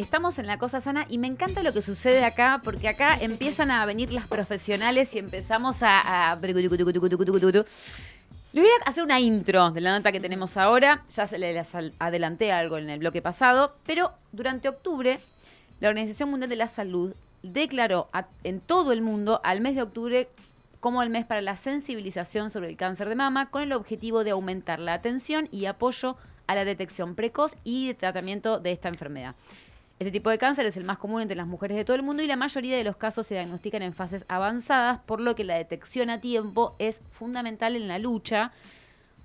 estamos en la cosa sana y me encanta lo que sucede acá, porque acá empiezan a venir las profesionales y empezamos a... a... Le voy a hacer una intro de la nota que tenemos ahora. Ya se les adelanté algo en el bloque pasado, pero durante octubre la Organización Mundial de la Salud declaró en todo el mundo al mes de octubre como el mes para la sensibilización sobre el cáncer de mama, con el objetivo de aumentar la atención y apoyo a la detección precoz y tratamiento de esta enfermedad. Este tipo de cáncer es el más común entre las mujeres de todo el mundo y la mayoría de los casos se diagnostican en fases avanzadas, por lo que la detección a tiempo es fundamental en la lucha.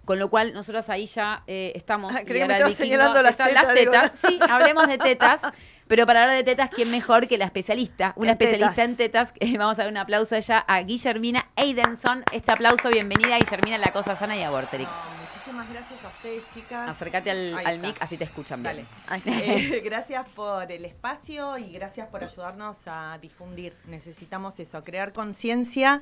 Con lo cual, nosotros ahí ya eh, estamos. Ah, y creí que me vikingo- señalando las tetas. Sí, hablemos de tetas. Pero para hablar de tetas, ¿quién mejor que la especialista? Una En especialista tetas. en tetas. Eh, Vamos a dar un aplauso a ella, a Guillermina Eidenson. Este aplauso, bienvenida, Guillermina, a La Cosa Sana y Aborterix. No, muchísimas gracias a ustedes, chicas. Acércate al, mic, así te escuchan bien. Dale. Eh, gracias por el espacio y gracias por ayudarnos a difundir. Necesitamos eso, crear conciencia.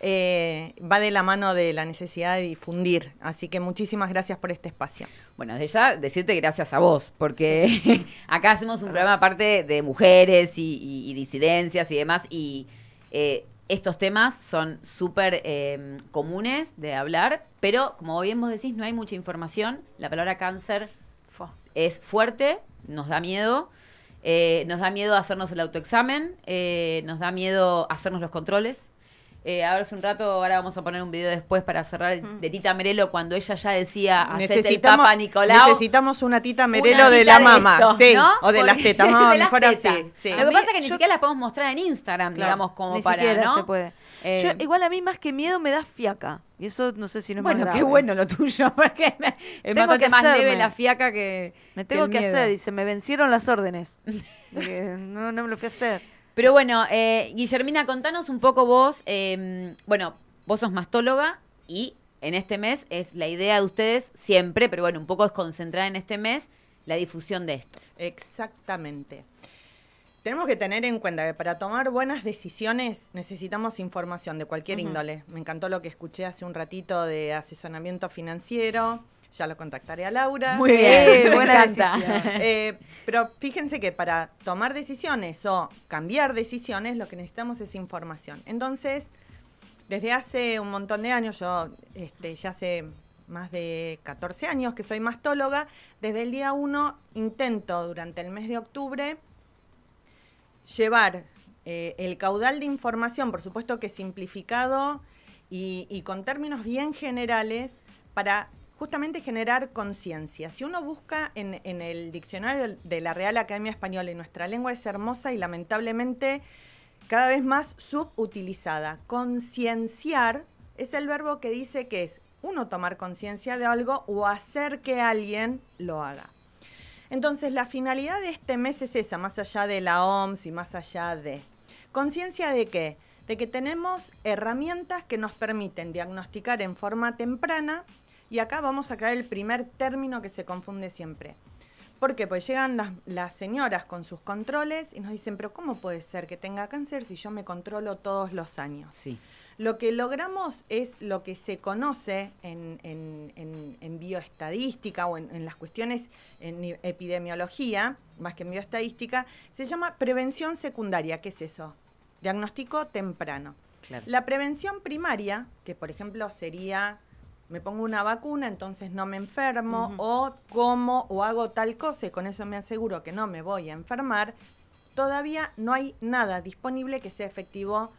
Eh, va de la mano de la necesidad de difundir. Así que muchísimas gracias por este espacio. Bueno, desde ya decirte gracias a vos, porque acá hacemos un programa aparte de mujeres y, y- y disidencias y demás, y eh, estos temas son súper eh, comunes de hablar, pero como bien vos decís, no hay mucha información. La palabra cáncer es fuerte, nos da miedo. eh, nos da miedo hacernos el autoexamen, eh, nos da miedo hacernos los controles. Eh, ahora hace un rato, ahora vamos a poner un video después para cerrar de Tita Merelo cuando ella ya decía hacete el Papa Nicolau. necesitamos una tita Merelo Una de tita la de mama. esto, sí, ¿no? o de las tetas. No, de las mejor tetas. así. sí. Lo que pasa es que ni yo- siquiera las podemos mostrar en Instagram, Claro, digamos, como Ni para, siquiera ¿no? se puede. Eh, Yo, igual a mí más que miedo me da fiaca. Y eso no sé si no es bueno, qué bueno lo tuyo, porque me- es Tengo que más leve hacerme. la fiaca que Me tengo que, miedo. hacer y se me vencieron las órdenes. De que no, no me lo fui a hacer. Pero bueno, eh, Guillermina, contanos un poco vos, eh, bueno, vos sos mastóloga y en este mes es la idea de ustedes siempre, pero bueno, un poco es concentrar en este mes la difusión de esto. Exactamente. Tenemos que tener en cuenta que para tomar buenas decisiones necesitamos información de cualquier índole. Me encantó lo que escuché hace un ratito de asesoramiento financiero. Ya lo contactaré a Laura. Muy Sí, bien, buena decisión. Eh, pero fíjense que para tomar decisiones o cambiar decisiones, lo que necesitamos es información. Entonces, desde hace un montón de años, yo este, ya hace más de 14 años que soy mastóloga, desde el día 1 intento durante el mes de octubre llevar eh, el caudal de información, por supuesto que simplificado y, y con términos bien generales, para justamente generar conciencia. Si uno busca en, el diccionario de la Real Academia Española, y nuestra lengua es hermosa y lamentablemente cada vez más subutilizada. Concienciar es el verbo que dice que es uno tomar conciencia de algo o hacer que alguien lo haga. Entonces, la finalidad de este mes es esa, más allá de la OMS y más allá de... ¿Conciencia de qué? De que tenemos herramientas que nos permiten diagnosticar en forma temprana y acá vamos a crear el primer término que se confunde siempre. ¿Por qué? Pues llegan las, las señoras con sus controles y nos dicen, pero ¿cómo puede ser que tenga cáncer si yo me controlo todos los años? Sí. Lo que logramos es lo que se conoce en, en- en- en bioestadística o en, las cuestiones en epidemiología, más que en bioestadística, se llama prevención secundaria. ¿Qué es eso? Diagnóstico temprano. Claro. La prevención primaria, que por ejemplo sería, me pongo una vacuna, entonces no me enfermo, o como o hago tal cosa y con eso me aseguro que no me voy a enfermar, todavía no hay nada disponible que sea efectivo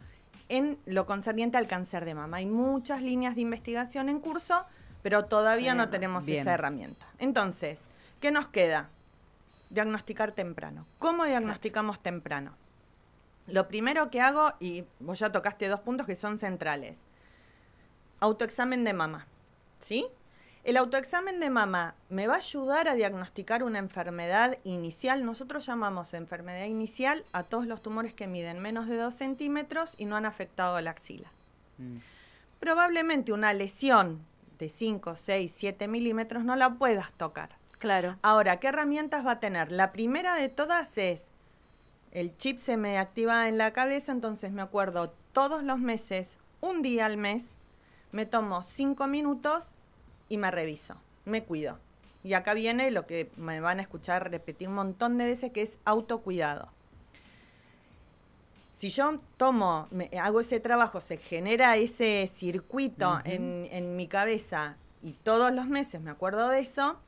en lo concerniente al cáncer de mama. Hay muchas líneas de investigación en curso, pero todavía no tenemos bien. esa herramienta. Entonces, ¿qué nos queda? Diagnosticar temprano. ¿Cómo diagnosticamos temprano? Lo primero que hago, y vos ya tocaste dos puntos que son centrales. Autoexamen de mama. ¿Sí? El autoexamen de mama me va a ayudar a diagnosticar una enfermedad inicial. Nosotros llamamos enfermedad inicial a todos los tumores que miden menos de 2 centímetros y no han afectado la axila. Mm. Probablemente una lesión de 5, 6, 7 milímetros no la puedas tocar. Claro. Ahora, ¿qué herramientas va a tener? La primera de todas es, el chip se me activa en la cabeza, entonces me acuerdo todos los meses, un día al mes, me tomo cinco minutos y me reviso, me cuido. Y acá viene lo que me van a escuchar repetir un montón de veces, que es autocuidado. Si yo tomo, me- hago ese trabajo, se genera ese circuito en, en mi cabeza y todos los meses me acuerdo de eso,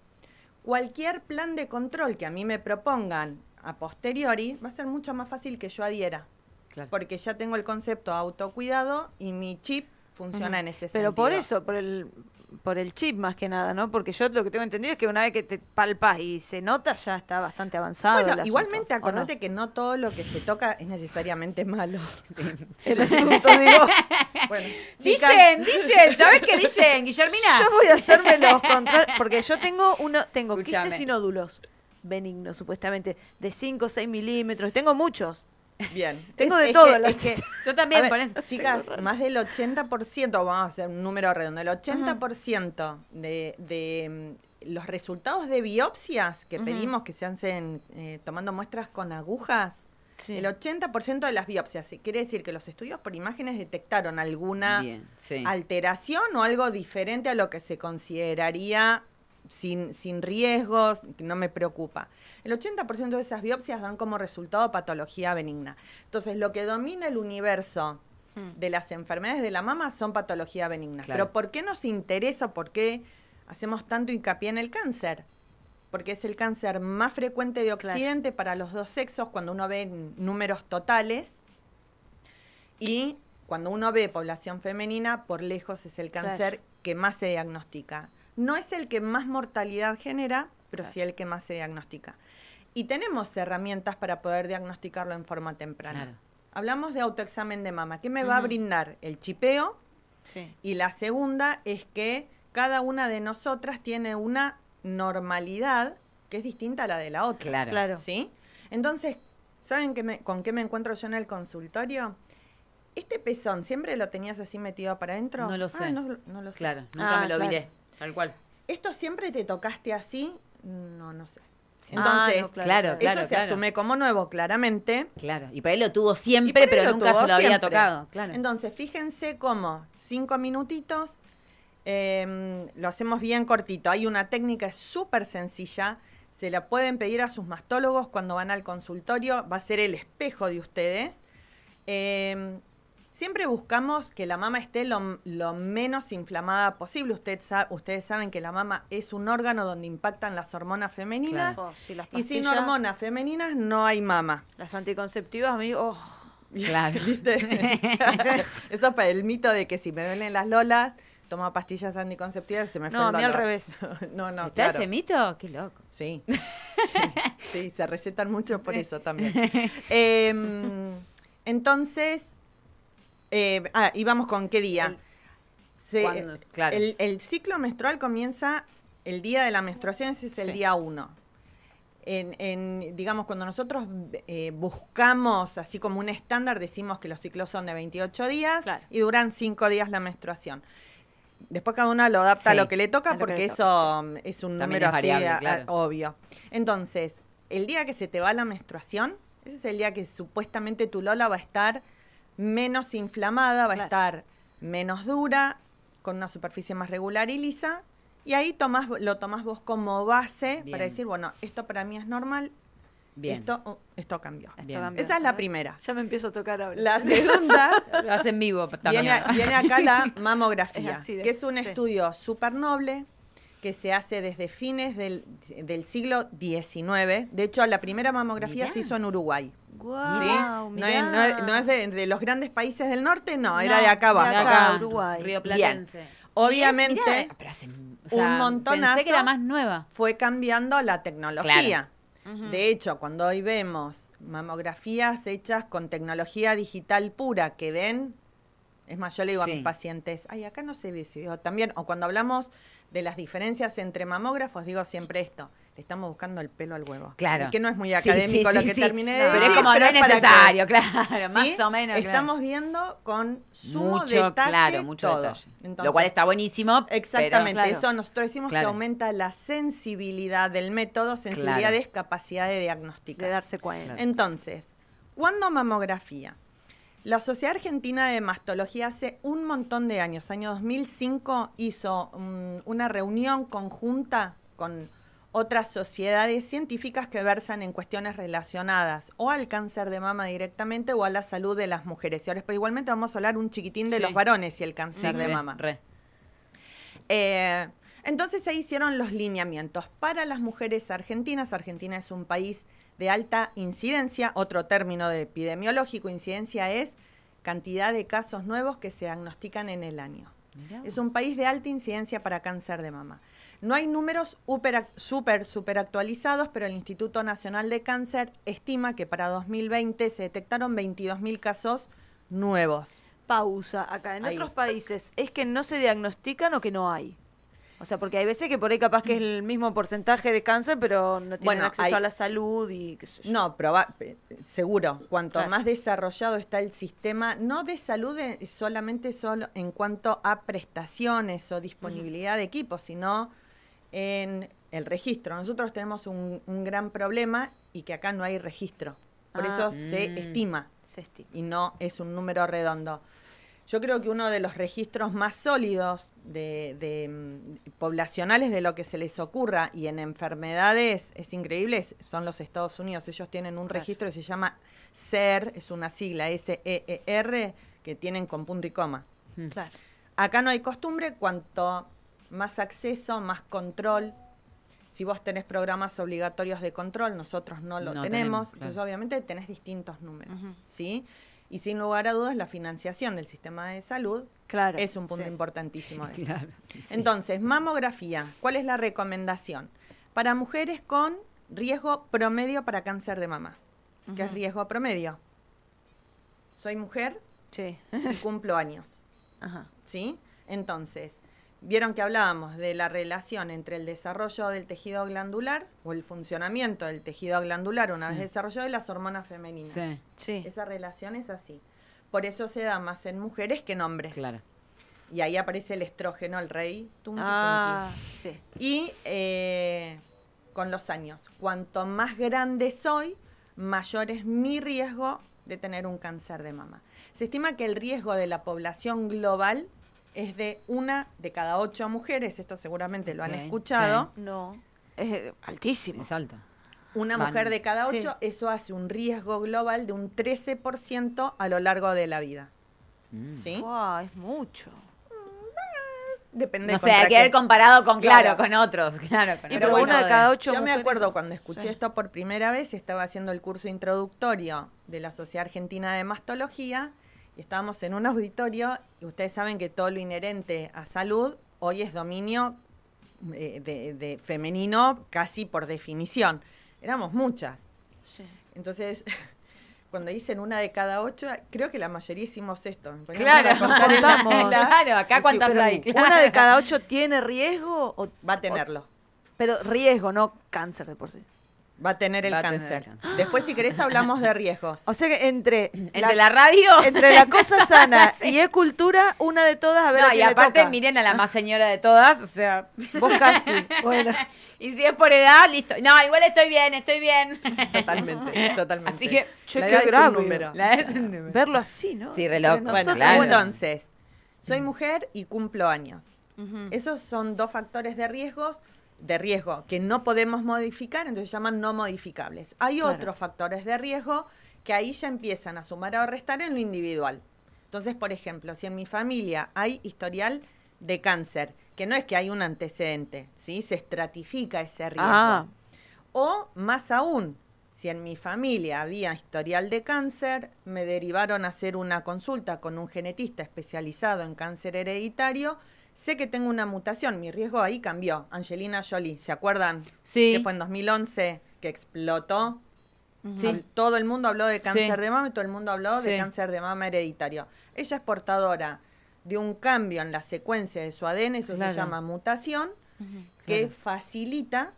cualquier plan de control que a mí me propongan a posteriori va a ser mucho más fácil que yo adhiera. Claro. Porque ya tengo el concepto autocuidado y mi chip funciona en ese Pero sentido. por eso, por el por el chip más que nada, ¿no? Porque yo lo que tengo entendido es que una vez que te palpas y se nota, ya está bastante avanzado. Bueno, asunto, igualmente ¿o no? acordate que no todo lo que se toca es necesariamente malo. El asunto, digo, Bueno, Dicen, dicen, ¿sabes qué dicen, Guillermina? yo voy a hacerme los controles, porque yo tengo uno, tengo Escúchame. quistes y nódulos benignos, supuestamente, de 5 o 6 milímetros, tengo muchos. Bien. Tengo de es todo, que- las- es que Yo también, por ver, eso. chicas, más del 80%, vamos a hacer un número redondo, el 80% de, de, mm, los resultados de biopsias que pedimos que se hacen eh, tomando muestras con agujas, Sí. el 80% de las biopsias, quiere decir que los estudios por imágenes detectaron alguna Bien, sí. alteración o algo diferente a lo que se consideraría sin, sin riesgos, no me preocupa. El 80% de esas biopsias dan como resultado patología benigna. Entonces, lo que domina el universo Mm. de las enfermedades de la mama son patología benigna. Claro. Pero ¿por qué nos interesa? ¿Por qué hacemos tanto hincapié en el cáncer? Porque es el cáncer más frecuente de Claro. Occidente para los dos sexos cuando uno ve números totales. Y cuando uno ve población femenina, por lejos es el Claro. cáncer que más se diagnostica. No es el que más mortalidad genera, pero Claro. sí el que más se diagnostica. Y tenemos herramientas para poder diagnosticarlo en forma temprana. Claro. Hablamos de autoexamen de mama. ¿Qué me va a brindar? El chipeo. Sí. Y la segunda es que cada una de nosotras tiene una normalidad que es distinta a la de la otra. Claro. Claro. ¿Sí? Entonces, ¿saben qué me- con qué me encuentro yo en el consultorio? Este pezón, ¿siempre lo tenías así metido para adentro? No lo Ah, sé. no, no lo sé. Claro, nunca Ah, me lo claro. miré. Tal cual. ¿Esto siempre te tocaste así? No, no sé. Ah, Entonces, no, claro, eso claro, se claro. asume como nuevo, claramente. Claro. Y para él lo tuvo siempre, pero nunca se lo había tocado. Claro. Entonces, fíjense cómo cinco minutitos, eh, lo hacemos bien cortito. Hay una técnica súper sencilla, se la pueden pedir a sus mastólogos cuando van al consultorio, va a ser el espejo de ustedes. Eh, siempre buscamos que la mama esté lo, lo menos inflamada posible. Usted sa- ustedes saben que la mama es un órgano donde impactan las hormonas femeninas. Claro. Oh, sí, las Y sin hormonas femeninas no hay mama. Las anticonceptivas, a mí, oh, Claro. ¿Viste? Eso es para el mito de que si me duelen las lolas, tomo pastillas anticonceptivas y se me fue No, el a mí al revés. no, no, ¿Está claro. ese mito? Qué loco. Sí. sí, se recetan mucho por eso también. Em, entonces, eh, ah, íbamos con qué día. El- Se- Cuando- claro. el, el ciclo menstrual comienza el día de la menstruación, ese es el Sí. día uno. En, en, digamos, cuando nosotros eh, buscamos así como un estándar, decimos que los ciclos son de 28 días Claro. y duran 5 días la menstruación. Después cada una lo adapta a lo que le toca porque le eso toca, es un También número es así variable, claro. obvio. Entonces, el día que se te va la menstruación, ese es el día que supuestamente tu Lola va a estar menos inflamada, va a estar menos dura, con una superficie más regular y lisa. Y ahí tomás, lo tomás vos como base Bien. para decir, bueno, esto para mí es normal, Bien. esto, oh, esto cambió. esto Bien. cambió. Esa es la primera. Ya me empiezo a tocar ahora. La segunda Lo hace en vivo también. viene, viene acá la mamografía, Es así de- que es un sí. estudio súper noble que se hace desde fines del, del siglo XIX. De hecho, la primera mamografía Mirá. se hizo en Uruguay. Guau, ¿sí? no, es, no es- no es de, de los grandes países del norte, no, era de acá de abajo. De acá. Uruguay. Río Platense. Obviamente, mirá, pero hace- o sea, un montonazo. Pensé que era más nueva. fue cambiando la tecnología. De hecho, cuando hoy vemos mamografías hechas con tecnología digital pura que ven, es más, yo le digo Sí. a mis pacientes, ay, acá no se ve, también, o cuando hablamos de las diferencias entre mamógrafos, digo siempre esto, le estamos buscando el pelo al huevo. Claro. Que no es muy académico sí, lo sí, que sí. terminé de No, pero decir, es como no es que- necesario, claro, ¿sí? más o menos. claro. Estamos viendo con sumo mucho, detalle claro, mucho todo. detalle. Entonces, Lo cual está buenísimo. pero- Exactamente, claro. eso nosotros decimos Claro. que aumenta la sensibilidad del método, sensibilidad Claro. es capacidad de diagnosticar. de darse cuenta. Claro. Entonces, ¿cuándo mamografía? La Sociedad Argentina de Mastología hace un montón de años, año 2005, hizo mm, una reunión conjunta con otras sociedades científicas que versan en cuestiones relacionadas o al cáncer de mama directamente o a la salud de las mujeres. Y ahora después igualmente vamos a hablar un chiquitín de Sí. los varones y el Sí, cáncer de re, mama. re. Eh, entonces se hicieron los lineamientos para las mujeres argentinas. Argentina es un país de alta incidencia. Otro término de epidemiológico, incidencia es cantidad de casos nuevos que se diagnostican en el año. Mirá Es un país de alta incidencia para cáncer de mama. No hay números super, super, super actualizados, pero el Instituto Nacional de Cáncer estima que para 2020 se detectaron 22.000 casos nuevos. Pausa. Acá, en Ahí. otros países, ¿es que no se diagnostican o que no hay? O sea, porque hay veces que por ahí capaz que es el mismo porcentaje de cáncer, pero no tienen Bueno, acceso hay- a la salud y qué sé yo. No, proba- eh, seguro. Cuanto Claro. más desarrollado está el sistema, no de salud eh, solamente solo en cuanto a prestaciones o disponibilidad de equipos, sino en el registro. Nosotros tenemos un, un gran problema y que acá no hay registro. Por Ah. eso se Mm. estima Se estima. y no es un número redondo. Yo creo que uno de los registros más sólidos de, de, mm, poblacionales de lo que se les ocurra y en enfermedades es increíble es- son los Estados Unidos. Ellos tienen un Claro. registro que se llama SER, es una sigla S-E-E-R, que tienen con punto y coma. Mm. Claro. Acá no hay costumbre, cuanto más acceso, más control. Si vos tenés programas obligatorios de control, nosotros no lo No tenemos, tenemos, entonces obviamente tenés distintos números. ¿sí? Y sin lugar a dudas, la financiación del sistema de salud Claro. es un punto sí. importantísimo. de. Claro. sí. Entonces, mamografía, ¿cuál es la recomendación? Para mujeres con riesgo promedio para cáncer de mama. ¿Qué es riesgo promedio? Soy mujer Sí. y cumplo años. Ajá. ¿sí? Entonces, vieron que hablábamos de la relación entre el desarrollo del tejido glandular o el funcionamiento del tejido glandular una Sí. vez desarrollado y las hormonas femeninas. Sí, Sí. Esa relación es así. Por eso se da más en mujeres que en hombres. claro. Y ahí aparece el estrógeno, el rey. tunqui, Ah, sí. tunqui. Y eh, con los años, cuanto más grande soy, mayor es mi riesgo de tener un cáncer de mama. Se estima que el riesgo de la población global es de una de cada ocho mujeres, esto seguramente lo han escuchado, No. Es altísimo. Es alto. una Van. mujer de cada Sí. ocho, eso hace un riesgo global de un 13% a lo largo de la vida. Mm. ¿Sí? Guau, es mucho. Depende No sé, hay que ver comparado con, claro, Claro. con otros, claro. Con Y el pero bueno una de cada ocho Yo me acuerdo cuando escuché Sí. esto por primera vez, estaba haciendo el curso introductorio de la Sociedad Argentina de Mastología y estábamos en un auditorio y ustedes saben que todo lo inherente a salud hoy es dominio eh, de, de femenino casi por definición. Éramos muchas. Sí. Entonces, cuando dicen una de cada ocho, creo que la mayoría hicimos esto. Claro. Claro, acá cuántas hay. Claro. ¿Una de cada ocho tiene riesgo? O, Va a tenerlo. pero riesgo, no cáncer de por sí. Va a tener el Va a tener cáncer. el cáncer. Después, si querés, hablamos de riesgos. O sea que entre, Entre la radio. entre la cosa sana Sí. y es cultura, una de todas, a ver No, a y le aparte toca. miren a la más señora de todas, o sea. Vos casi. Bueno. Y si es por edad, listo. No, igual estoy bien, estoy bien. Totalmente, totalmente. Así que, Che, La qué edad es un número. La es un número. Verlo así, ¿no? Sí, re Entre loco. Bueno, claro. entonces, soy mujer y cumplo años. Esos son dos factores de riesgos de riesgo que no podemos modificar, entonces se llaman no modificables. Hay Claro. otros factores de riesgo que ahí ya empiezan a sumar o a restar en lo individual. Entonces, por ejemplo, si en mi familia hay historial de cáncer, que no es que hay un antecedente, ¿sí? Se estratifica ese riesgo. Ah. O más aún, si en mi familia había historial de cáncer, me derivaron a hacer una consulta con un genetista especializado en cáncer hereditario, sé que tengo una mutación, mi riesgo ahí cambió. Angelina Jolie, ¿se acuerdan? Sí. Que fue en 2011 que explotó. Sí. Todo el mundo habló de cáncer Sí. de mama y todo el mundo habló de cáncer de mama hereditario. Ella es portadora de un cambio en la secuencia de su ADN, eso Claro. se llama mutación, que Claro. facilita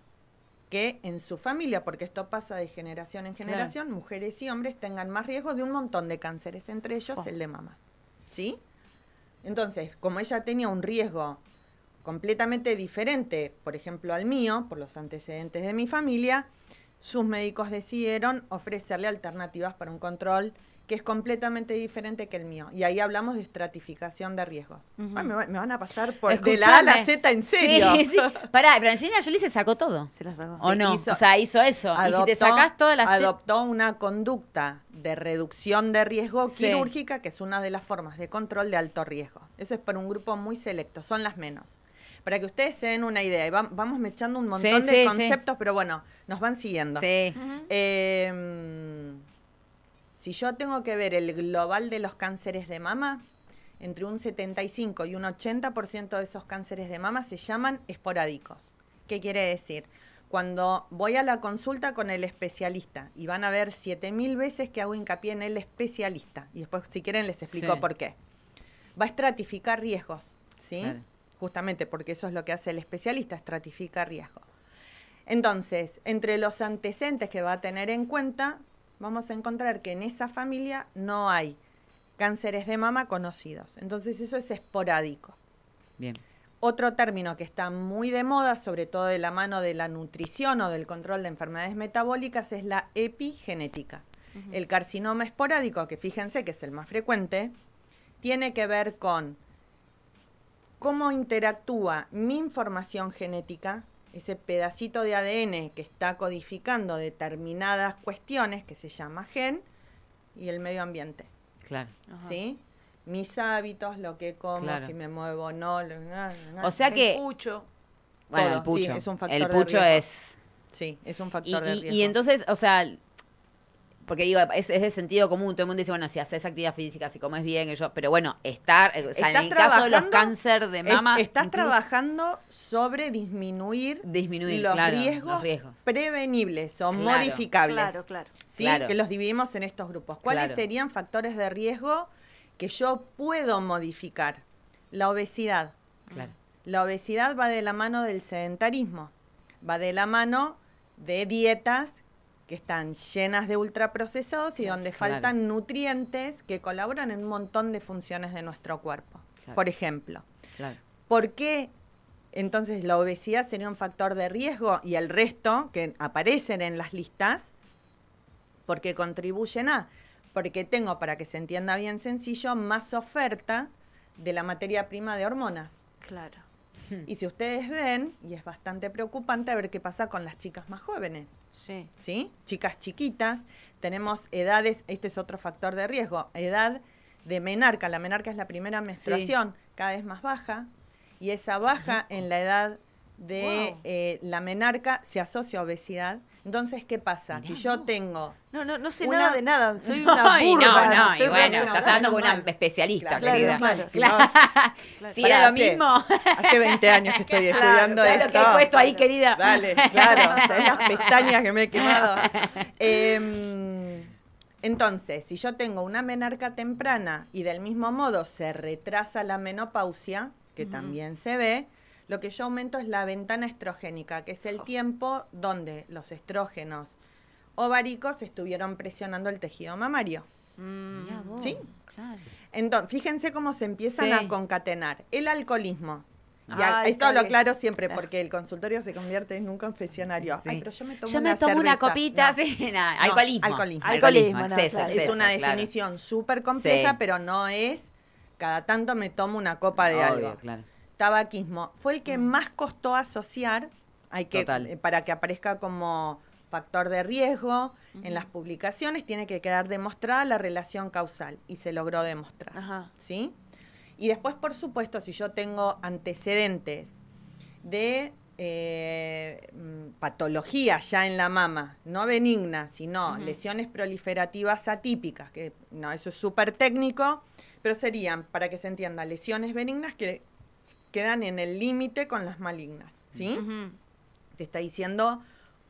que en su familia, porque esto pasa de generación en Claro. generación, mujeres y hombres tengan más riesgo de un montón de cánceres, entre ellos Oh. el de mama. ¿Sí? Entonces, como ella tenía un riesgo completamente diferente, por ejemplo, al mío, por los antecedentes de mi familia, sus médicos decidieron ofrecerle alternativas para un control que es completamente diferente que el mío. Y ahí hablamos de estratificación de riesgo. Ay, me, va- me van a pasar por de la A a la Escuchame. Z en serio. Sí, sí. Pará, pero Angelina Jolie se sacó todo. Se las sacó. ¿O Sí, no? hizo- o sea, hizo eso. y si te sacás todas las... adoptó una conducta de reducción de riesgo Sí. quirúrgica, que es una de las formas de control de alto riesgo. Eso es para un grupo muy selecto, son las menos. Para que ustedes se den una idea, y vam- vamos mechando un montón Sí, de sí, sí. conceptos, pero bueno, nos van siguiendo. Sí. Eh, si yo tengo que ver el global de los cánceres de mama, entre un 75 y un 80% de esos cánceres de mama se llaman esporádicos. ¿Qué quiere decir? Cuando voy a la consulta con el especialista y van a ver 7000 veces que hago hincapié en el especialista y después si quieren les explico Sí. por qué. Va a estratificar riesgos, ¿sí? Justamente porque eso es lo que hace el especialista, estratifica riesgo. Entonces, entre los antecedentes que va a tener en cuenta, vamos a encontrar que en esa familia no hay cánceres de mama conocidos. Entonces, eso es esporádico. Bien. Otro término que está muy de moda, sobre todo de la mano de la nutrición o del control de enfermedades metabólicas, es la epigenética. El carcinoma esporádico, que fíjense que es el más frecuente, tiene que ver con cómo interactúa mi información genética, ese pedacito de ADN que está codificando determinadas cuestiones, que se llama gen, y el medio ambiente. Claro. Ajá. ¿Sí? Mis hábitos, lo que como, Claro. si me muevo o no. lo- na, na, O sea El que... pucho. Bueno, todo, el pucho. sí, es un factor el de pucho riesgo. es... Sí, es un Y, factor de y- riesgo. y entonces, o sea, porque digo, es, es de sentido común, todo el mundo dice, bueno, si haces actividad física, si comes bien, yo, pero bueno, estar, eh, o sea, en el caso de los trabajando- cánceres de Es- mama, estás incluso trabajando sobre disminuir, disminuir, los, claro, riesgos los riesgos. prevenibles o Claro. modificables. Claro, claro. ¿sí? Claro. Que los dividimos en estos grupos. ¿Cuáles Claro. serían factores de riesgo que yo puedo modificar? La obesidad. Claro. La obesidad va de la mano del sedentarismo, va de la mano de dietas que están llenas de ultraprocesados y donde Claro. faltan nutrientes que colaboran en un montón de funciones de nuestro cuerpo. Claro. Por ejemplo, Claro. ¿por qué entonces la obesidad sería un factor de riesgo y el resto que aparecen en las listas? Porque contribuyen a, porque tengo, para que se entienda bien sencillo, más oferta de la materia prima de hormonas. Claro. Y si ustedes ven, y es bastante preocupante ver qué pasa con las chicas más jóvenes, Sí. ¿sí? Chicas chiquitas, tenemos edades, este es otro factor de riesgo, edad de menarca, la menarca es la primera menstruación, cada vez más baja, y esa baja en la edad de Wow. eh, la menarca se asocia a obesidad. Entonces, ¿qué pasa? Si yo tengo No, no, no sé Una- nada de nada. Soy No, una burra. no, no, estoy y bueno, relacionada. estás hablando con una especialista, Claro, querida. claro. Si no, Si era lo hace- mismo, hace 20 años que estoy estudiando ¿sabes lo esto. que he puesto ahí, querida? Dale, claro, ¿sabes las pestañas que me he quemado? Em, entonces, si yo tengo una menarca temprana y del mismo modo se retrasa la menopausia, que también se ve, lo que yo aumento es la ventana estrogénica, que es el tiempo donde los estrógenos ováricos estuvieron presionando el tejido mamario. Mm, Sí. claro. Entonces, fíjense cómo se empiezan Sí. a concatenar. El alcoholismo. Y esto lo bien. aclaro siempre Claro. porque el consultorio se convierte en un confesionario. Sí. Ay, pero yo me tomo Yo una me tomo una copita, No. sí, nada, No, alcoholismo. alcoholismo. Alcoholismo, no, exceso, claro. Es una claro. definición súper compleja, Sí. pero no es cada tanto me tomo una copa de Obvio, algo. claro. Tabaquismo. Fue el que más costó asociar, hay que, Total. eh, para que aparezca como factor de riesgo en las publicaciones, tiene que quedar demostrada la relación causal y se logró demostrar. Ajá. ¿sí? Y después, por supuesto, si yo tengo antecedentes de eh, mm, patología ya en la mama, no benigna, sino lesiones proliferativas atípicas, que no, eso es súper técnico, pero serían, para que se entienda, lesiones benignas que quedan en el límite con las malignas, ¿sí? Te está diciendo,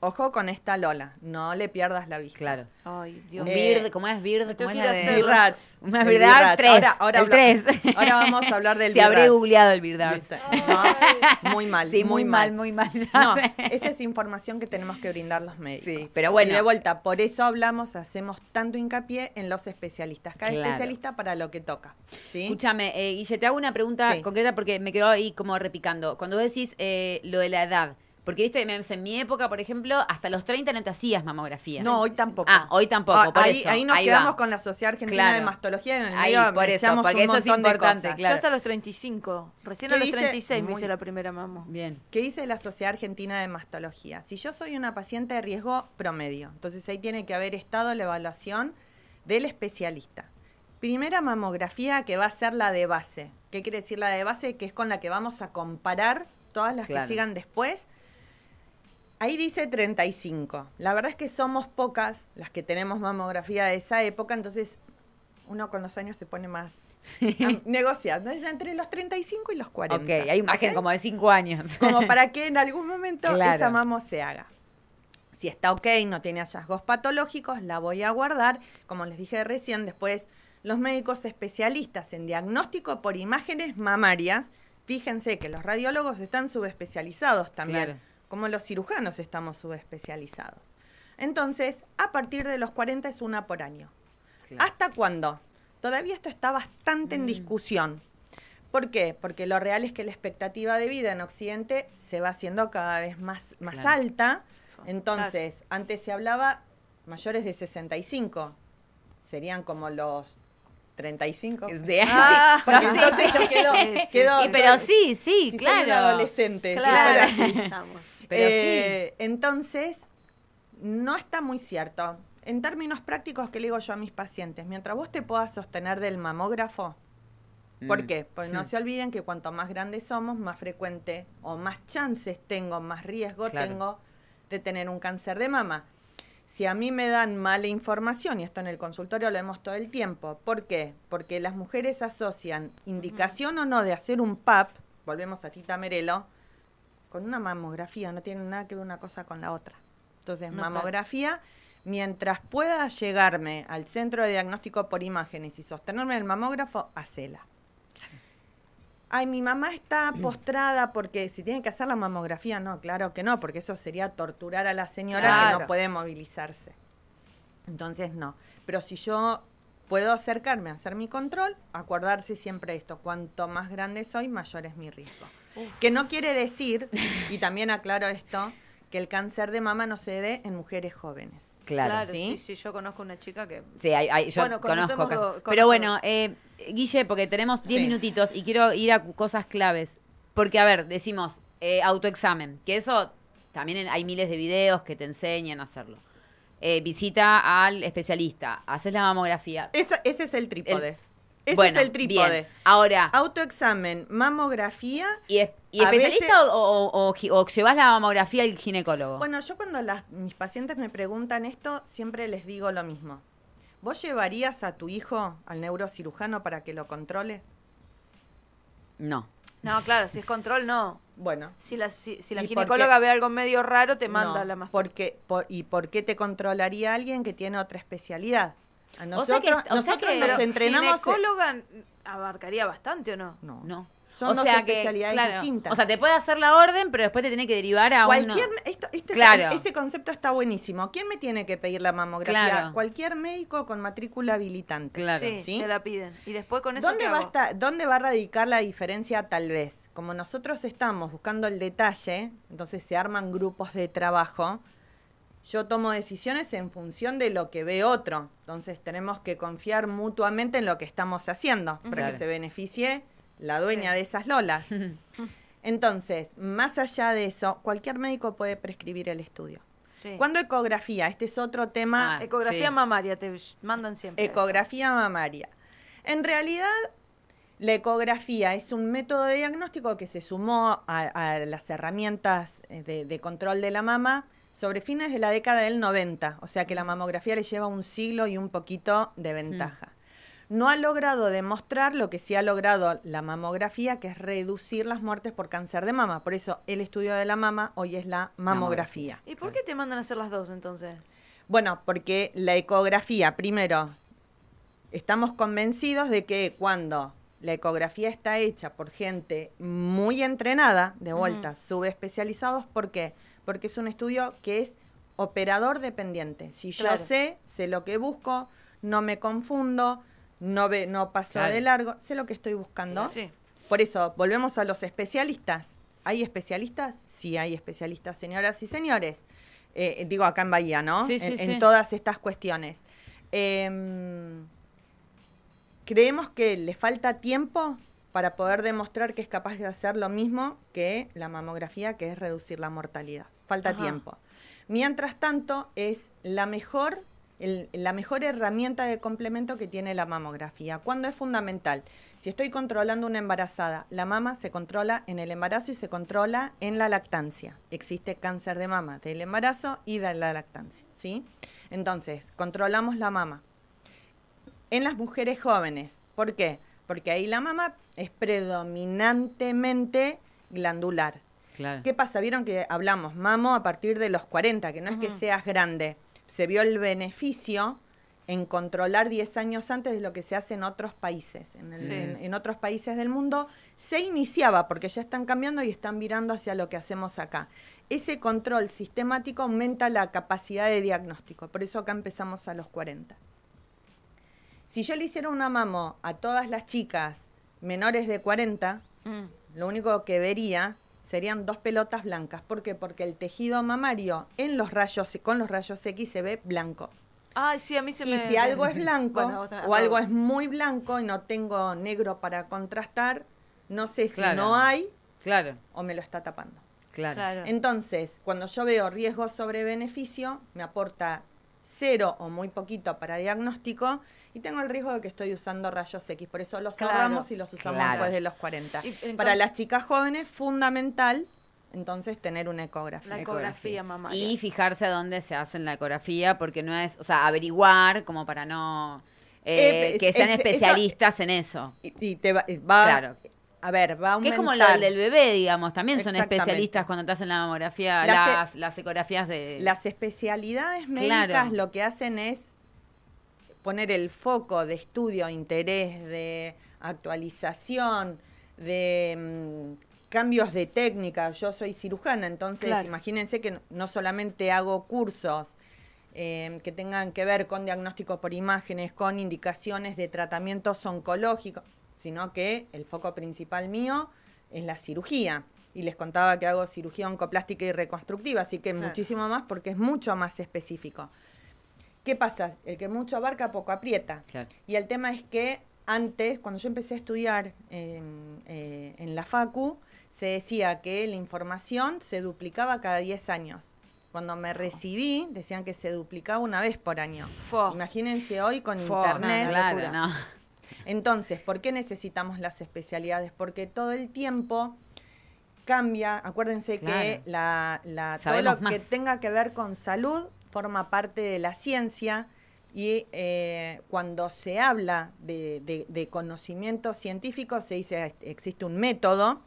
ojo con esta Lola, no le pierdas la vista. Claro. Ay, Dios Un Eh, bird, ¿cómo es bird? ¿Cómo es la de...? Birrats. Una El verdad, Birrats. tres. Ahora, ahora el habla- tres. ahora vamos a hablar del Se habré Birrats. googleado el Bird No, muy mal. Sí, muy mal, muy mal. No, esa es información que tenemos que brindar los médicos. Sí, pero bueno. Y de vuelta, por eso hablamos, hacemos tanto hincapié en los especialistas. Cada Claro. especialista para lo que toca. ¿sí? Escúchame, eh, Guille, te hago una pregunta Sí. concreta porque me quedó ahí como repicando. Cuando vos decís eh, lo de la edad, Porque, viste, me- en mi época, por ejemplo, hasta los 30 no te hacías mamografía. No, hoy tampoco. Ah, hoy tampoco, Ah, por ahí, eso, ahí nos ahí quedamos va. con la Sociedad Argentina Claro. de Mastología en el Ahí, medio por eso, porque eso es importante, claro. Yo hasta los 35. Recién ¿Qué a los dice? 36 me Muy- hice la primera mamo. Bien. ¿Qué dice la Sociedad Argentina de Mastología? Si yo soy una paciente de riesgo promedio, entonces ahí tiene que haber estado la evaluación del especialista. Primera mamografía que va a ser la de base. ¿Qué quiere decir la de base? Que es con la que vamos a comparar todas las Claro. que sigan después. Ahí dice 35. La verdad es que somos pocas las que tenemos mamografía de esa época, entonces uno con los años se pone más a negociar. ¿no? Es entre los 35 y los 40. Ok, hay un margen como de 5 años. como para que en algún momento Claro. esa mamo se haga. Si está ok, no tiene hallazgos patológicos, la voy a guardar. Como les dije recién, después los médicos especialistas en diagnóstico por imágenes mamarias, fíjense que los radiólogos están subespecializados también, Claro. Como los cirujanos estamos subespecializados. Entonces, a partir de los 40 es una por año. Claro. ¿Hasta cuándo? Todavía esto está bastante en Mm. discusión. ¿Por qué? Porque lo real es que la expectativa de vida en Occidente se va haciendo cada vez más, más Claro. alta. Entonces, antes se hablaba mayores de 65. Serían como los 35. De- Ah, Porque sí, entonces sí, yo quedo, sí, sí. quedo- Sí, pero soy- sí, sí, si soy claro. un adolescente. si Claro. fuera así. Estamos. Pero Eh, Entonces, no está muy cierto. En términos prácticos, ¿qué le digo yo a mis pacientes? Mientras vos te puedas sostener del mamógrafo, ¿por Mm. qué? Porque no Hmm. se olviden que cuanto más grandes somos, más frecuente o más chances tengo, más riesgo Claro. tengo de tener un cáncer de mama. Si a mí me dan mala información, y esto en el consultorio lo vemos todo el tiempo, ¿por qué? Porque las mujeres asocian indicación o no de hacer un PAP, volvemos a Tita Merelo, con una mamografía, no tiene nada que ver una cosa con la otra. Entonces, No, claro. mamografía, mientras pueda llegarme al centro de diagnóstico por imágenes y sostenerme el mamógrafo, hacela. Ay, mi mamá está postrada porque si tiene que hacer la mamografía, no, claro que no, porque eso sería torturar a la señora que no puede movilizarse. Entonces, no. Pero si yo puedo acercarme a hacer mi control, acordarse siempre esto, cuanto más grande soy, mayor es mi riesgo. Que no quiere decir, y también aclaro esto, que el cáncer de mama no se dé en mujeres jóvenes. Claro. Claro, ¿sí? sí, sí, yo conozco una chica que... Sí, hay- hay- yo Bueno, conozco. Pero bueno, eh, Guille, porque tenemos 10 Sí. minutitos y quiero ir a cosas claves. Porque, a ver, decimos eh, autoexamen, que eso también hay miles de videos que te enseñan a hacerlo. Eh, visita al especialista, haces la mamografía. Eso- ese es el trípode. El- ese Bueno, es el trípode. bien. Ahora, Autoexamen, mamografía. ¿y, es- y a especialista veces- o, o- o gi- o llevas la mamografía al ginecólogo? Bueno, yo cuando las, mis pacientes me preguntan esto, siempre les digo lo mismo. ¿Vos llevarías a tu hijo al neurocirujano para que lo controle? no. No, claro, si es control, no. Bueno, Si la, si, si la ¿Y por ginecóloga ve algo medio raro, te no, manda la más. porque, por- ¿Y por qué te controlaría alguien que tiene otra especialidad? A O sea nosotros, que- o sea nosotros que- nos entrenamos... ginecóloga abarcaría bastante o no? No, No. Son o dos sea que, especialidades claro, distintas. O sea, te puede hacer la orden, pero después te tiene que derivar a Cualquier, uno. esto, este- Claro. ese concepto está buenísimo. ¿Quién me tiene que pedir la mamografía? Claro. Cualquier médico con matrícula habilitante. Claro. sí, ¿sí? te la piden. Y después con eso ¿Dónde ¿qué va, a hago? estar- ¿Dónde va a radicar la diferencia tal vez? Como nosotros estamos buscando el detalle, entonces se arman grupos de trabajo, yo tomo decisiones en función de lo que ve otro. Entonces tenemos que confiar mutuamente en lo que estamos haciendo para Claro. que se beneficie la dueña Sí. de esas lolas. Entonces, más allá de eso, cualquier médico puede prescribir el estudio. Sí. Cuando ecografía, este es otro tema Ah, Ecografía sí. mamaria, te mandan siempre. eso. Ecografía mamaria. En realidad, la ecografía es un método de diagnóstico que se sumó a, a las herramientas eh, de, de control de la mama sobre fines de la década del 90. O sea que la mamografía le lleva un siglo y un poquito de ventaja. No ha logrado demostrar lo que sí ha logrado la mamografía, que es reducir las muertes por cáncer de mama. Por eso el estudio de la mama hoy es la mamografía. ¿Y por qué te mandan a hacer las dos entonces? Bueno, porque la ecografía, primero, estamos convencidos de que cuando la ecografía está hecha por gente muy entrenada, de vuelta, subespecializados, ¿por qué? Porque es un estudio que es operador dependiente. Si yo sé, sé lo que busco, no me confundo, no, ve, no paso Claro. de largo, sé lo que estoy buscando. Sí. Por eso, volvemos a los especialistas. ¿Hay especialistas? Sí, hay especialistas, señoras y señores. Eh, digo acá en Bahía, ¿no? Sí, sí, en, en todas estas cuestiones. Em, creemos que le falta tiempo para poder demostrar que es capaz de hacer lo mismo que la mamografía, que es reducir la mortalidad. Falta Ajá. tiempo. Mientras tanto, es la mejor, el- la mejor herramienta de complemento que tiene la mamografía. ¿Cuándo es fundamental? Si estoy controlando una embarazada, la mama se controla en el embarazo y se controla en la lactancia. Existe cáncer de mama del embarazo y de la lactancia, ¿sí? Entonces, controlamos la mama. En las mujeres jóvenes, ¿por qué? Porque ahí la mama es predominantemente glandular. Claro. ¿Qué pasa? Vieron que hablamos mamo a partir de los 40, que no es que seas grande. Se vio el beneficio en controlar 10 años antes de lo que se hace en otros países. En, el- Sí. en- en otros países del mundo se iniciaba, porque ya están cambiando y están virando hacia lo que hacemos acá. Ese control sistemático aumenta la capacidad de diagnóstico. Por eso acá empezamos a los 40. Si yo le hiciera una mamo a todas las chicas menores de 40, Mm. lo único que vería serían dos pelotas blancas. ¿Por qué? Porque el tejido mamario en los rayos, con los rayos X se ve blanco. Ay, sí, a mí se Y me... si algo es blanco Bueno, otra- o algo es muy blanco y no tengo negro para contrastar, no sé si Claro. no hay Claro, o me lo está tapando. claro. Claro. Entonces, cuando yo veo riesgo sobre beneficio, me aporta cero o muy poquito para diagnóstico y tengo el riesgo de que estoy usando rayos X. Por eso los Claro. ahorramos y los usamos Claro. después de los 40. Y en Para las chicas jóvenes, fundamental, entonces, tener una ecografía. La ecografía mamaria. Y fijarse a dónde se hace la ecografía, porque no es, o sea, averiguar como para no eh, Eh, que sean es- eso- especialistas en eso. Y, y te va, va- Claro. a ver, va a Que aumentar. es como lo del bebé, digamos, también son especialistas cuando te hacen la mamografía, Las e- las, las ecografías de... Las especialidades médicas Claro. lo que hacen es poner el foco de estudio, interés, de actualización, de mm, cambios de técnica. Yo soy cirujana, entonces Claro. imagínense que no- solamente hago cursos eh, que tengan que ver con diagnóstico por imágenes, con indicaciones de tratamientos oncológicos, sino que el foco principal mío es la cirugía. Y les contaba que hago cirugía oncoplástica y reconstructiva, así que Claro. muchísimo más porque es mucho más específico. ¿Qué pasa? El que mucho abarca, poco aprieta. Claro. Y el tema es que antes, cuando yo empecé a estudiar en, eh, en la FACU, se decía que la información se duplicaba cada 10 años. Cuando me recibí, decían que se duplicaba una vez por año. Fo. Imagínense hoy con Fo, internet. no, Claro, no. Entonces, ¿por qué necesitamos las especialidades? Porque todo el tiempo cambia. Acuérdense Claro. que la, la- todo lo que tenga que ver con salud forma parte de la ciencia y eh, cuando se habla de, de- de conocimiento científico se dice existe un método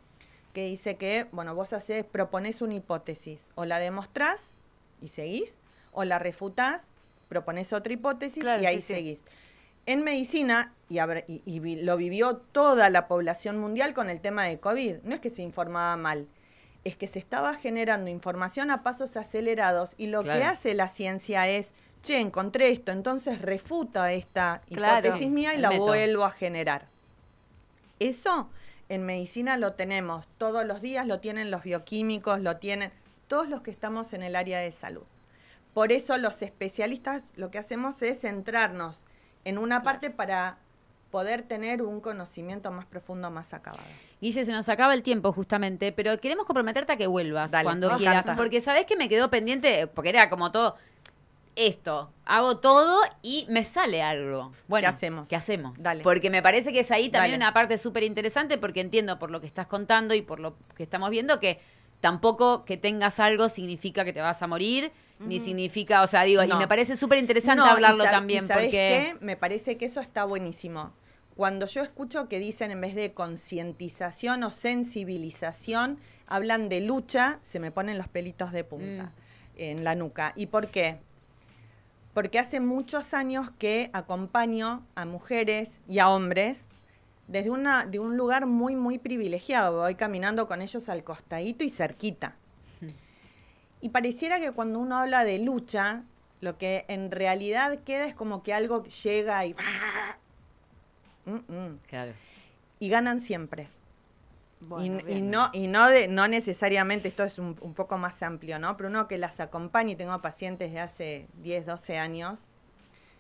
que dice que, bueno, vos haces, propones una hipótesis, o la demostrás y seguís, o la refutás, propones otra hipótesis Claro, y ahí sí, sí. seguís. En medicina, y, y- y lo vivió toda la población mundial con el tema de COVID, no es que se informaba mal, es que se estaba generando información a pasos acelerados y lo que hace la ciencia es, che, encontré esto, entonces refuta esta Claro. hipótesis mía y la método. vuelvo a generar. Eso en medicina lo tenemos todos los días, lo tienen los bioquímicos, lo tienen todos los que estamos en el área de salud. Por eso los especialistas lo que hacemos es centrarnos en una parte para poder tener un conocimiento más profundo, más acabado. Guille, se nos acaba el tiempo justamente, pero queremos comprometerte a que vuelvas Dale, cuando quieras. encanta. Porque sabés que me quedó pendiente, porque era como todo esto, hago todo y me sale algo. Bueno, ¿Qué hacemos? ¿Qué hacemos? Dale. Porque me parece que es ahí también Dale. una parte súper interesante, porque entiendo por lo que estás contando y por lo que estamos viendo que tampoco que tengas algo significa que te vas a morir, ni significa, o sea, digo, y me parece súper interesante No, y hablarlo sab- también, y ¿sabés porque... qué? Me parece que eso está buenísimo. Cuando yo escucho que dicen en vez de concientización o sensibilización, hablan de lucha, se me ponen los pelitos de punta Mm. en la nuca. ¿Y por qué? Porque hace muchos años que acompaño a mujeres y a hombres desde una, de un lugar muy, muy privilegiado. Voy caminando con ellos al costadito y cerquita. Y pareciera que cuando uno habla de lucha, lo que en realidad queda es como que algo llega y... Mm, mm. Claro. Y ganan siempre. Bueno, y, no, y no, de, no necesariamente, esto es un, un poco más amplio, ¿no? Pero uno que las acompaña, y tengo pacientes de hace 10, 12 años,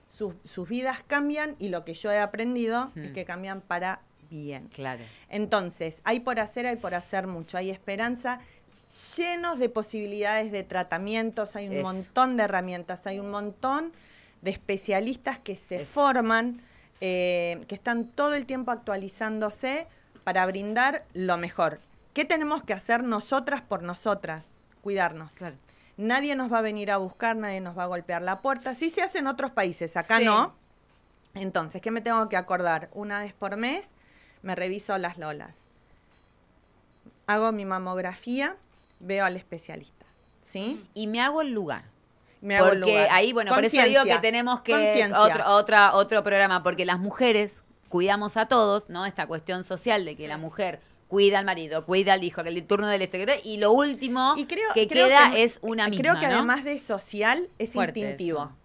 sus, sus vidas cambian y lo que yo he aprendido es Mm. que cambian para bien. Claro. Entonces, hay por hacer, hay por hacer mucho, hay esperanza, llenos de posibilidades de tratamientos, hay un Eso. montón de herramientas, hay un montón de especialistas que se Eso. forman, eh, que están todo el tiempo actualizándose para brindar lo mejor. ¿Qué tenemos que hacer nosotras por nosotras? Cuidarnos. Claro. Nadie nos va a venir a buscar, nadie nos va a golpear la puerta. Sí se hace en otros países, acá Sí. no. Entonces, ¿qué me tengo que acordar? Una vez por mes me reviso las lolas. Hago mi mamografía, veo al especialista. ¿Sí? Y me hago el lugar. Me hago porque lugar. ahí, bueno, por eso digo que tenemos que otro, otra, otro programa, porque las mujeres cuidamos a todos, ¿no? Esta cuestión social de que la mujer cuida al marido, cuida al hijo, que el turno del este, y lo último Y creo, que creo queda que- es una misma, Creo que ¿no? además de social, es Fuerte instintivo. eso.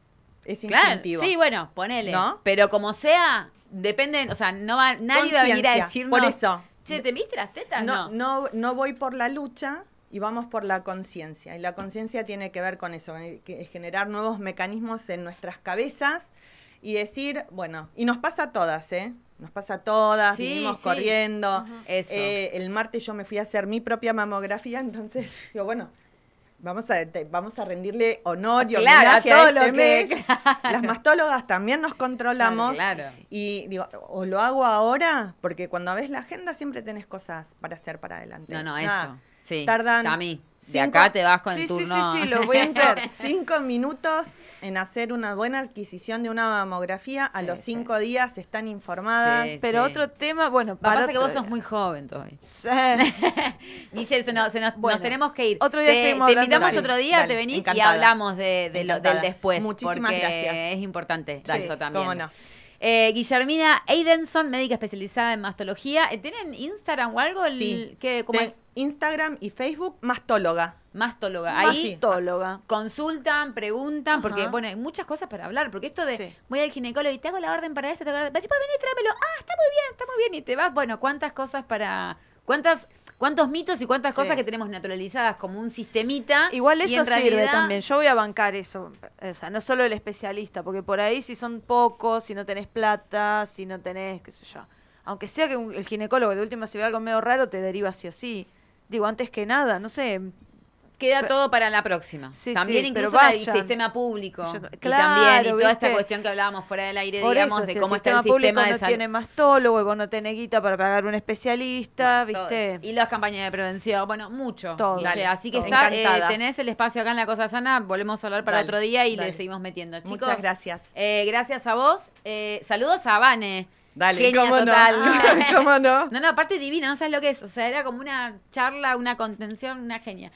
Es Claro, instintivo. sí, bueno, ponele. ¿No? Pero como sea, depende, o sea, no va, nadie va a venir a decirnos, Por eso. che, ¿te viste las tetas? no, No. no, no voy por la lucha y vamos por la conciencia. Y la conciencia tiene que ver con eso, eh, que es generar nuevos mecanismos en nuestras cabezas y decir, bueno, y nos pasa a todas, ¿eh? Nos pasa a todas, Sí, vivimos sí. corriendo. Eso. Eh, el martes yo me fui a hacer mi propia mamografía, entonces digo, bueno, vamos a, te- vamos a rendirle honor y Claro, homenaje a, todo este lo que- mes. Las mastólogas también nos controlamos. Claro. Y digo, o lo hago ahora, porque cuando ves la agenda siempre tenés cosas para hacer para adelante. No, no, Nada. eso. Sí. Tardan Tami, de cinco- acá te vas con Sí, el sí, sí, turno. sí, lo voy a Cinco, hacer. cinco minutos en hacer una buena adquisición de una mamografía. A Sí, los sí. cinco días están informadas. Sí. Pero otro tema, bueno, para pasa que vos sos muy joven todavía. Guille, se nos, se nos- nos tenemos que ir. otro día te, seguimos te hablando. invitamos Dale, otro día, dale, te venís y hablamos de, de lo- del después. Muchísimas porque gracias. es importante Sí, eso también. cómo no. Eh, Guillermina Eidenson, médica especializada en mastología. Eh, ¿Tienen Instagram o algo? El- Sí. ¿qué- ¿Cómo De es? Instagram y Facebook, mastóloga. Mastóloga. Ahí Mastóloga. consultan, preguntan, porque bueno, hay muchas cosas para hablar, porque esto de Sí. voy al ginecólogo y te hago la orden para esto, te hago la orden, tipo, vení, tráemelo, ah, está muy bien, está muy bien, y te vas, bueno, cuántas cosas para, cuántas, cuántos mitos y cuántas Sí. cosas que tenemos naturalizadas como un sistemita. Igual eso sirve también. Yo voy a bancar eso. O sea, no solo el especialista, porque por ahí si son pocos, si no tenés plata, si no tenés, qué sé yo. Aunque sea que un- el ginecólogo de última si ve algo medio raro, te deriva sí o sí. Digo, antes que nada, no sé. Queda todo para la próxima. Sí, también sí, incluso el sistema público. Yo- y claro, también, y toda esta cuestión que hablábamos fuera del aire, Por digamos, eso, de si cómo el está el sistema de no salud. tiene mastólogo y vos no tenés guita para pagar un especialista. ¿viste? Y las campañas de prevención, bueno, mucho. Todo. Dale, Así que todo. está, eh, tenés el espacio acá en La Cosa Sana, volvemos a hablar para Dale, otro día y dale. le seguimos metiendo. Chicos, Muchas gracias. eh, gracias a vos. Eh, saludos a Vane. Dale, Genia ¿cómo total. no? ¿Cómo no? No, no, aparte divina, no sabes lo que es. O sea, era como una charla, una contención, una genia.